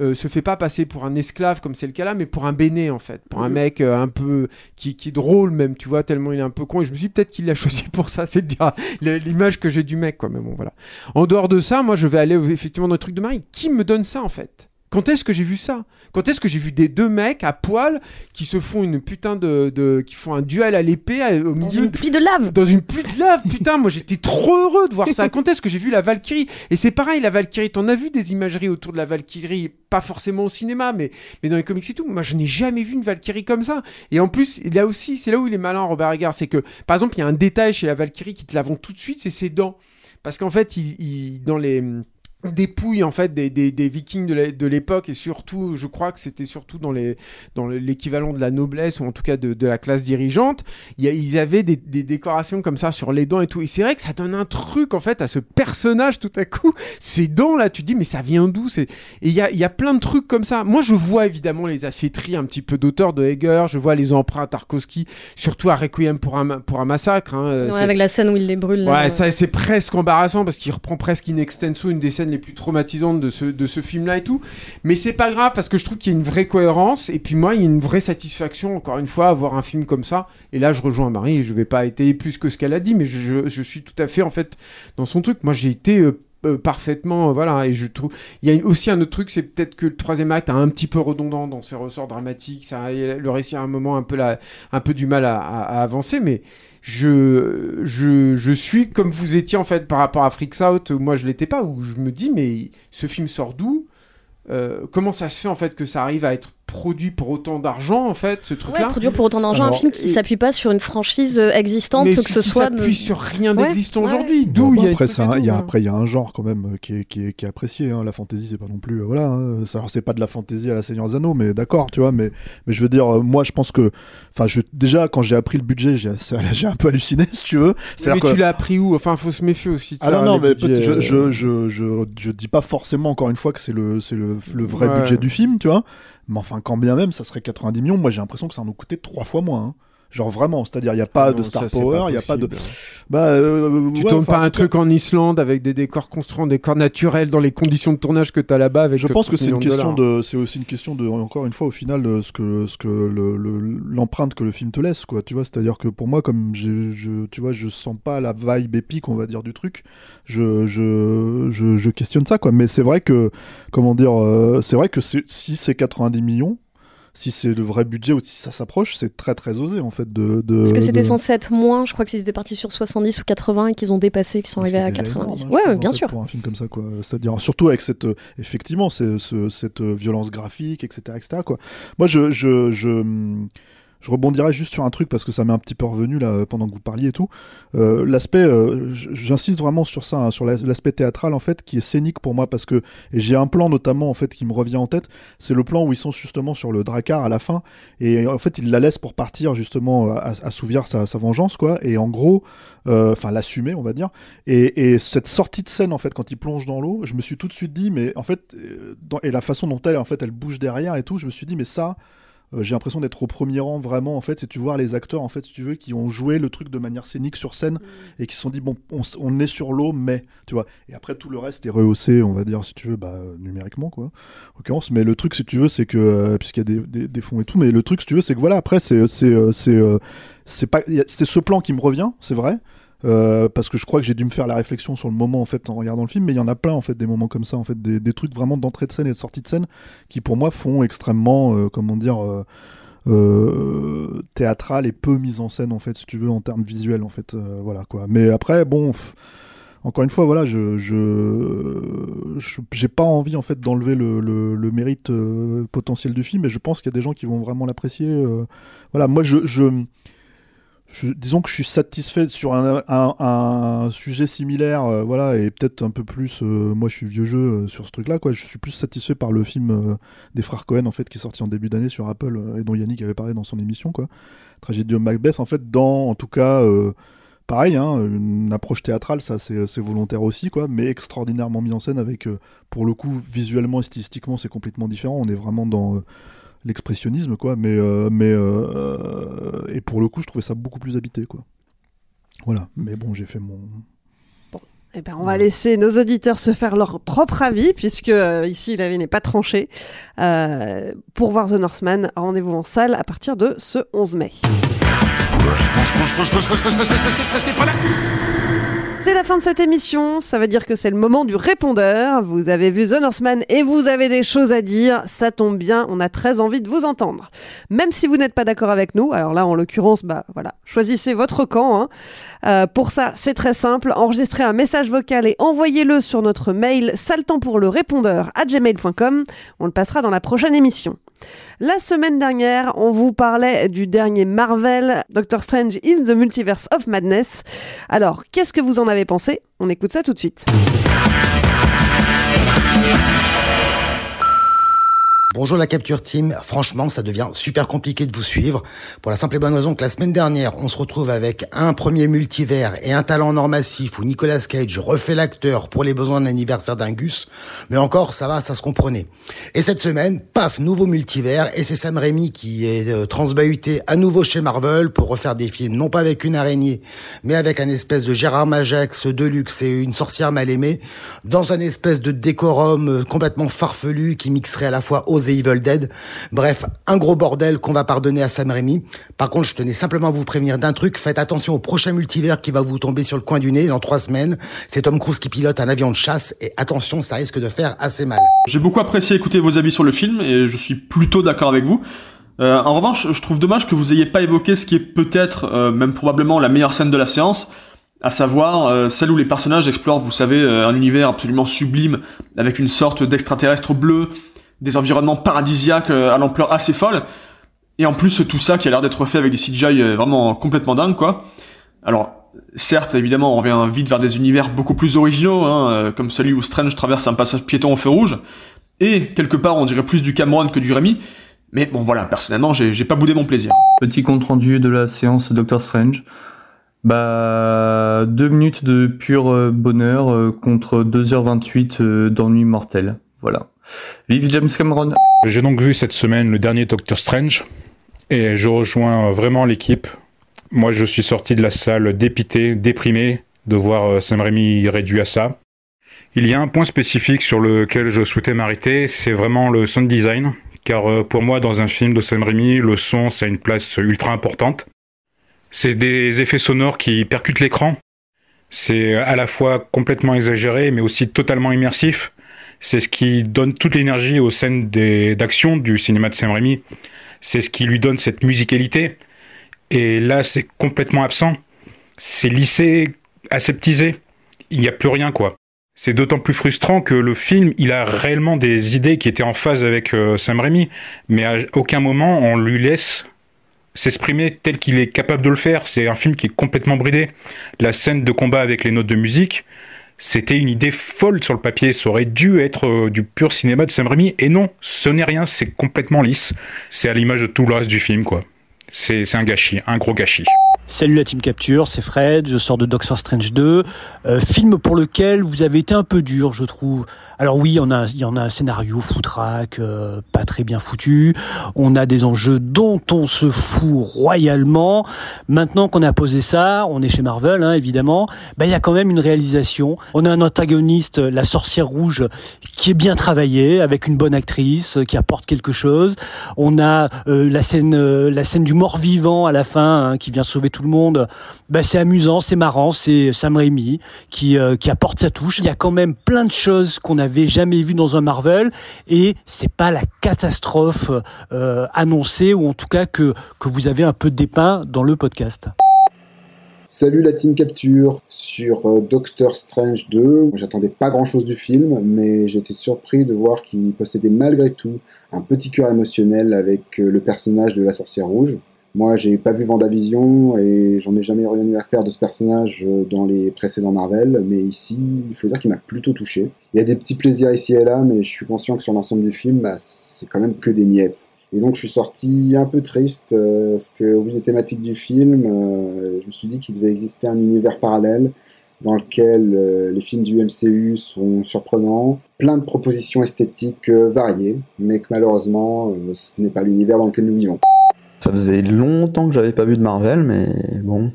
euh, se fait pas passer pour un esclave comme c'est le cas là, mais pour un béné en fait, pour un mec euh, un peu qui, qui est drôle même, tu vois, tellement il est un peu con. Et je me suis dit, peut-être qu'il l'a choisi pour ça, c'est dire l'image que j'ai du mec, quoi. Mais bon, voilà. En dehors de ça, moi, je vais aller effectivement dans le truc de Marie. Qui me donne ça en fait? Quand est-ce que j'ai vu ça? Quand est-ce que j'ai vu des deux mecs à poil qui se font une putain de, de qui font un duel à l'épée au Dans milieu une pluie de lave. dans une pluie de lave, putain, moi j'étais trop heureux de voir ça. Quand est-ce que j'ai vu la Valkyrie? Et c'est pareil, la Valkyrie, t'en as vu des imageries autour de la Valkyrie, pas forcément au cinéma, mais, mais dans les comics et tout. Moi je n'ai jamais vu une Valkyrie comme ça. Et en plus, là aussi, c'est là où il est malin, Robert Eggers, c'est que, par exemple, il y a un détail chez la Valkyrie qui te l'avons tout de suite, c'est ses dents. Parce qu'en fait, il, il- dans les dépouilles en fait des, des, des vikings de l'époque et surtout je crois que c'était surtout dans les dans le- l'équivalent de la noblesse ou en tout cas de, de la classe dirigeante il y a- ils avaient des, des décorations comme ça sur les dents et tout et c'est vrai que ça donne un truc en fait à ce personnage tout à coup ces dents là tu te dis mais ça vient d'où c'est et il y a, il y a plein de trucs comme ça moi je vois évidemment les affaîtries un petit peu d'auteur de Heger je vois les emprunts à Tarkovsky surtout à Requiem pour un, pour un massacre hein, Ouais, avec la scène où il les brûle. là. Ouais, ça c'est presque embarrassant parce qu'il reprend presque in extenso une des scènes les plus traumatisantes de ce, de ce film-là et tout. Mais c'est pas grave parce que je trouve qu'il y a une vraie cohérence et puis moi il y a une vraie satisfaction encore une fois à voir un film comme ça. Et là je rejoins Marie et je vais pas étayer plus que ce qu'elle a dit, mais je, je- suis tout à fait en fait dans son truc. Moi j'ai été euh, euh, parfaitement euh, voilà et je trouve il y a aussi un autre truc c'est peut-être que le troisième acte a un petit peu redondant dans ses ressorts dramatiques ça le récit a un moment un peu la, un peu du mal à avancer mais je, je, je suis comme vous étiez en fait par rapport à Freaks Out, moi je l'étais pas, où je me dis mais ce film sort d'où? Euh, Comment ça se fait en fait que ça arrive à être produit pour autant d'argent en fait ce truc-là Ouais, produire pour autant d'argent un film qui et- s'appuie pas sur une franchise euh, existante, mais que ce qui soit. de- s'appuie sur rien d'existant ouais. aujourd'hui. Bon, D'où bon, il y a après, truc il y a, hein. après, il y a un genre quand même qui est, qui est, qui est apprécié. hein. La fantasy, c'est pas non plus. euh, voilà, hein. Ça, alors, c'est pas de la fantasy à la Seigneur des Anneaux, mais d'accord, tu vois. Mais, mais je veux dire, euh, moi, je pense que. Enfin, je, déjà, quand j'ai appris le budget, j'ai ça- j'ai un peu halluciné, si tu veux. Mais tu l'as appris où? Enfin, faut se méfier aussi. de Ah ça, non, non, mais budgets, je, je, je, je, je dis pas forcément, encore une fois, que c'est le, c'est le, le vrai Ouais. budget du film, tu vois. Mais enfin, quand bien même, ça serait 90 millions. Moi, j'ai l'impression que ça nous coûtait trois fois moins. hein. Genre vraiment, c'est-à-dire, il n'y a pas Ah de star ça, power, il n'y a pas de. Bah, euh, Tu ouais, tournes pas un truc en Islande avec des décors construits en décors naturels dans les conditions de tournage que t'as là-bas avec Je pense que 30 c'est une question dollars. de, c'est aussi une question de, encore une fois, au final, de ce que, ce que le, le- l'empreinte que le film te laisse, quoi. Tu vois, c'est-à-dire que pour moi, comme j'ai- je, tu vois, je sens pas la vibe épique, on va dire, du truc, je, je, je, je questionne ça, quoi. Mais c'est vrai que, comment dire, euh, c'est vrai que si c'est 90 millions, si c'est le vrai budget ou si ça s'approche, c'est très très osé en fait de. de Parce que c'était de- censé être moins, je crois qu'ils étaient partis sur 70 ou 80 et qu'ils ont dépassé, qu'ils sont qui arrivés à déjà 90. énorme, hein, ouais, bien sûr. Pour un film comme ça, quoi. C'est-à-dire, surtout avec cette, effectivement, ce- cette euh, violence graphique, etc., etc., quoi. Moi, je, je, je, hum, je rebondirais juste sur un truc parce que ça m'est un petit peu revenu là pendant que vous parliez et tout. Euh, l'aspect, euh, j'insiste vraiment sur ça, hein, sur la- l'aspect théâtral en fait, qui est scénique pour moi parce que j'ai un plan notamment en fait qui me revient en tête. C'est le plan où ils sont justement sur le dracar à la fin et en fait il la laisse pour partir justement à- assouvir sa, sa vengeance quoi. Et en gros, euh, enfin l'assumer on va dire. Et, et cette sortie de scène en fait quand il plonge dans l'eau, je me suis tout de suite dit mais en fait euh, et la façon dont elle en fait elle bouge derrière et tout, je me suis dit mais ça euh, j'ai l'impression d'être au premier rang vraiment en fait c'est tu vois les acteurs en fait si tu veux qui ont joué le truc de manière scénique sur scène et qui se sont dit bon on, est sur l'eau mais tu vois. Et après tout le reste est rehaussé on va dire si tu veux bah numériquement quoi en l'occurrence. Mais le truc si tu veux c'est que euh, puisqu'il y a des, des, des fonds et tout mais le truc si tu veux c'est que voilà après c'est c'est euh, c'est euh, c'est pas c'est ce plan qui me revient c'est vrai euh, parce que je crois que j'ai dû me faire la réflexion sur le moment en fait en regardant le film mais il y en a plein en fait des moments comme ça en fait des, trucs vraiment d'entrée de scène et de sortie de scène qui pour moi font extrêmement euh, comment dire euh, théâtral et peu mise en scène en fait si tu veux en termes visuels en fait voilà quoi. Mais après bon encore une fois voilà je j'ai pas envie en fait d'enlever le, le, mérite potentiel du film et je pense qu'il y a des gens qui vont vraiment l'apprécier voilà. Moi je disons que je suis satisfait sur un, sujet similaire, euh, voilà, et peut-être un peu plus. euh, moi, je suis vieux jeu euh, sur ce truc-là, quoi. Je suis plus satisfait par le film des frères Cohen, en qui est sorti en début d'année sur Apple et dont Yannick avait parlé dans son émission, quoi. Tragédie de Macbeth, en fait, dans, en tout cas, pareil, hein, une approche théâtrale, ça, c'est volontaire aussi, quoi, mais extraordinairement mis en scène avec, pour le coup, visuellement et stylistiquement, c'est complètement différent. On est vraiment dans l'expressionnisme, quoi, mais, euh, mais euh, et pour le coup, je trouvais ça beaucoup plus habité, quoi. Voilà, mais bon, j'ai fait mon. Eh ben, on va laisser nos auditeurs se faire leur propre avis, puisque euh, ici l'avis n'est pas tranché. Euh, pour voir The Northman, rendez-vous en salle à partir de ce 11 mai. C'est la fin de cette émission, ça veut dire que c'est le moment du répondeur. Vous avez vu The Northman et vous avez des choses à dire, ça tombe bien, on a très envie de vous entendre. Même si vous n'êtes pas d'accord avec nous, alors là en l'occurrence, bah voilà, choisissez votre camp. hein. Euh, pour ça, c'est très simple, enregistrez un message vocal et envoyez-le sur notre mail saltant pour le répondeur à gmail.com, on le passera dans la prochaine émission. La semaine dernière, on vous parlait du dernier Marvel, Doctor Strange in the Multiverse of Madness. Alors, qu'est-ce que vous en avez pensé? On écoute ça tout de suite. Bonjour la Capture Team, franchement ça devient super compliqué de vous suivre. Pour la simple et bonne raison que la semaine dernière on se retrouve avec un premier multivers et un talent en or massif où Nicolas Cage refait l'acteur pour les besoins de l'anniversaire d'Angus, mais encore ça va, ça se comprenait. Et cette semaine, paf, nouveau multivers. Et c'est Sam Raimi qui est euh, transbahuté à nouveau chez Marvel pour refaire des films non pas avec une araignée mais avec un espèce de Gérard Majax de luxe et une sorcière mal aimée dans un espèce de décorum euh, complètement farfelu qui mixerait à la fois Et Evil Dead. Bref, un gros bordel qu'on va pardonner à Sam Raimi. Par contre, je tenais simplement à vous prévenir d'un truc. Faites attention au prochain multivers qui va vous tomber sur le coin du nez dans trois semaines. C'est Tom Cruise qui pilote un avion de chasse et attention, ça risque de faire assez mal. J'ai beaucoup apprécié écouter vos avis sur le film et je suis plutôt d'accord avec vous. Euh, en revanche, je trouve dommage que vous ayez pas évoqué ce qui est peut-être, euh, même probablement, la meilleure scène de la séance, à savoir euh, celle où les personnages explorent, vous savez, euh, un univers absolument sublime, avec une sorte d'extraterrestre bleu, des environnements paradisiaques euh, à l'ampleur assez folle, et en plus tout ça qui a l'air d'être fait avec des CGI euh, vraiment complètement dingues, quoi. Alors, certes, évidemment, on revient vite vers des univers beaucoup plus originaux, hein, euh, comme celui où Strange traverse un passage piéton au feu rouge, et quelque part, on dirait plus du Cameron que du Rémi, mais bon voilà, personnellement, j'ai pas boudé mon plaisir. Petit compte rendu de la séance Doctor Strange. Bah, deux minutes de pur bonheur contre 2h28 euh, d'ennui mortel. Voilà. Vive James Cameron. J'ai donc vu cette semaine le dernier Doctor Strange et je rejoins vraiment l'équipe. Moi, je suis sorti de la salle dépité, déprimé de voir euh, Sam Raimi réduit à ça. Il y a un point spécifique sur lequel je souhaitais m'arrêter, c'est vraiment le sound design, car euh, pour moi, dans un film de Sam Raimi, le son, ça a une place ultra importante. C'est des effets sonores qui percutent l'écran. C'est à la fois complètement exagéré, mais aussi totalement immersif. C'est ce qui donne toute l'énergie aux scènes d'action du cinéma de Sam Raimi. C'est ce qui lui donne cette musicalité. Et là, c'est complètement absent. C'est lissé, aseptisé. Il n'y a plus rien, quoi. C'est d'autant plus frustrant que le film, il a réellement des idées qui étaient en phase avec euh, Sam mais à aucun moment on lui laisse s'exprimer tel qu'il est capable de le faire. C'est un film qui est complètement bridé. La scène de combat avec les notes de musique, c'était une idée folle sur le papier. Ça aurait dû être euh, du pur cinéma de Sam Raimi. Et non, ce n'est rien. C'est complètement lisse. C'est à l'image de tout le reste du film, quoi. C'est un gâchis, un gros gâchis. Salut la team Capture, c'est Fred, je sors de Doctor Strange 2, euh, film pour lequel vous avez été un peu dur, je trouve. Alors oui, on a, il y en a un scénario foutraque, euh, pas très bien foutu. On a des enjeux dont on se fout royalement. Maintenant qu'on a posé ça, on est chez Marvel, hein, évidemment. Ben il y a quand même une réalisation. On a un antagoniste, la sorcière rouge, qui est bien travaillé, avec une bonne actrice, qui apporte quelque chose. On a euh, la scène, euh, la scène du mort-vivant à la fin, hein, qui vient sauver tout le monde. Ben c'est amusant, c'est marrant, c'est Sam Raimi qui euh, qui apporte sa touche. Il y a quand même plein de choses qu'on jamais vues dans un Marvel, et c'est pas la catastrophe euh, annoncée ou en tout cas que que vous avez un peu dépeint dans le podcast. Salut la team Capture sur euh, Doctor Strange 2. J'attendais pas grand chose du film, mais été surpris de voir qu'il possédait malgré tout un petit cœur émotionnel avec euh, le personnage de la sorcière rouge. Moi, j'ai pas vu Vendavision et j'en ai jamais rien eu à faire de ce personnage euh, dans les précédents Marvel, mais ici, il faut dire qu'il m'a plutôt touché. Il y a des petits plaisirs ici et là, mais je suis conscient que sur l'ensemble du film, bah, c'est quand même que des miettes. Et donc, je suis sorti un peu triste euh, parce que, au vu des thématiques du film, euh, je me suis dit qu'il devait exister un univers parallèle dans lequel les films du MCU sont surprenants, plein de propositions esthétiques variées, mais que malheureusement, ce n'est pas l'univers dans lequel nous vivons. Ça faisait longtemps que j'avais pas vu de Marvel, mais bon.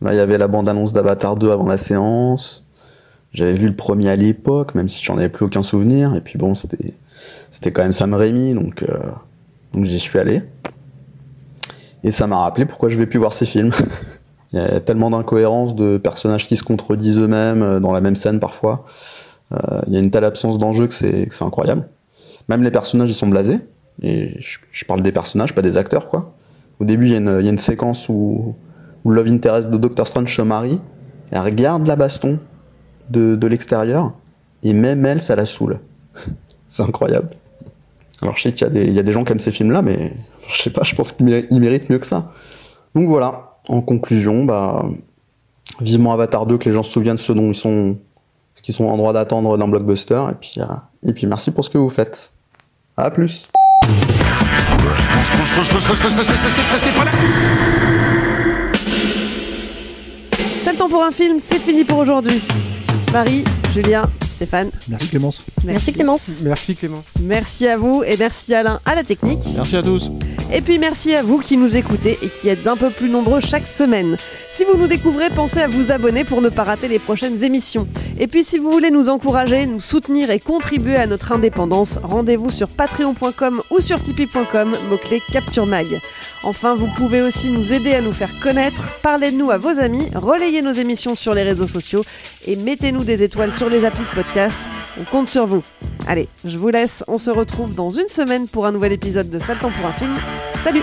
Là, il y avait la bande-annonce d'Avatar 2 avant la séance. J'avais vu le premier à l'époque, même si j'en avais plus aucun souvenir. Et puis bon, c'était, c'était quand même Sam Raimi, donc, euh, donc j'y suis allé. Et ça m'a rappelé pourquoi je vais plus voir ces films. il y a tellement d'incohérences de personnages qui se contredisent eux-mêmes euh, dans la même scène parfois. Euh, il y a une telle absence d'enjeu que c'est, que c'est incroyable. Même les personnages, ils sont blasés. Et je, parle des personnages, pas des acteurs, quoi. Au début, il y, a une- il y a une séquence où, Love Interest de Doctor Strange se marie. Elle regarde la baston de, de l'extérieur. Et même elle, ça la saoule. C'est incroyable. Alors je sais qu'il y, y a des gens qui aiment ces films-là, mais je sais pas, je pense qu'ils méri- ils méritent mieux que ça. Donc voilà, en conclusion, bah, vivement Avatar 2, que les gens se souviennent de ce dont ils sont, ce qu'ils sont en droit d'attendre d'un blockbuster. Et puis, euh, et puis merci pour ce que vous faites. À plus. C'est le temps pour un film, c'est fini pour aujourd'hui. Marie, Julien, Stéphane. Merci Clémence. Merci Clémence. Merci Clémence. Merci à vous et merci Alain à la technique. Merci à tous. Et puis merci à vous qui nous écoutez et qui êtes un peu plus nombreux chaque semaine. Si vous nous découvrez, pensez à vous abonner pour ne pas rater les prochaines émissions. Et puis si vous voulez nous encourager, nous soutenir et contribuer à notre indépendance, rendez-vous sur patreon.com ou sur tipeee.com, mot-clé Capture Mag. Enfin, vous pouvez aussi nous aider à nous faire connaître, parlez de nous à vos amis, relayez nos émissions sur les réseaux sociaux et mettez-nous des étoiles sur les applis de podcast. On compte sur vous. Allez, je vous laisse, on se retrouve dans une semaine pour un nouvel épisode de Sale pour un film. Salut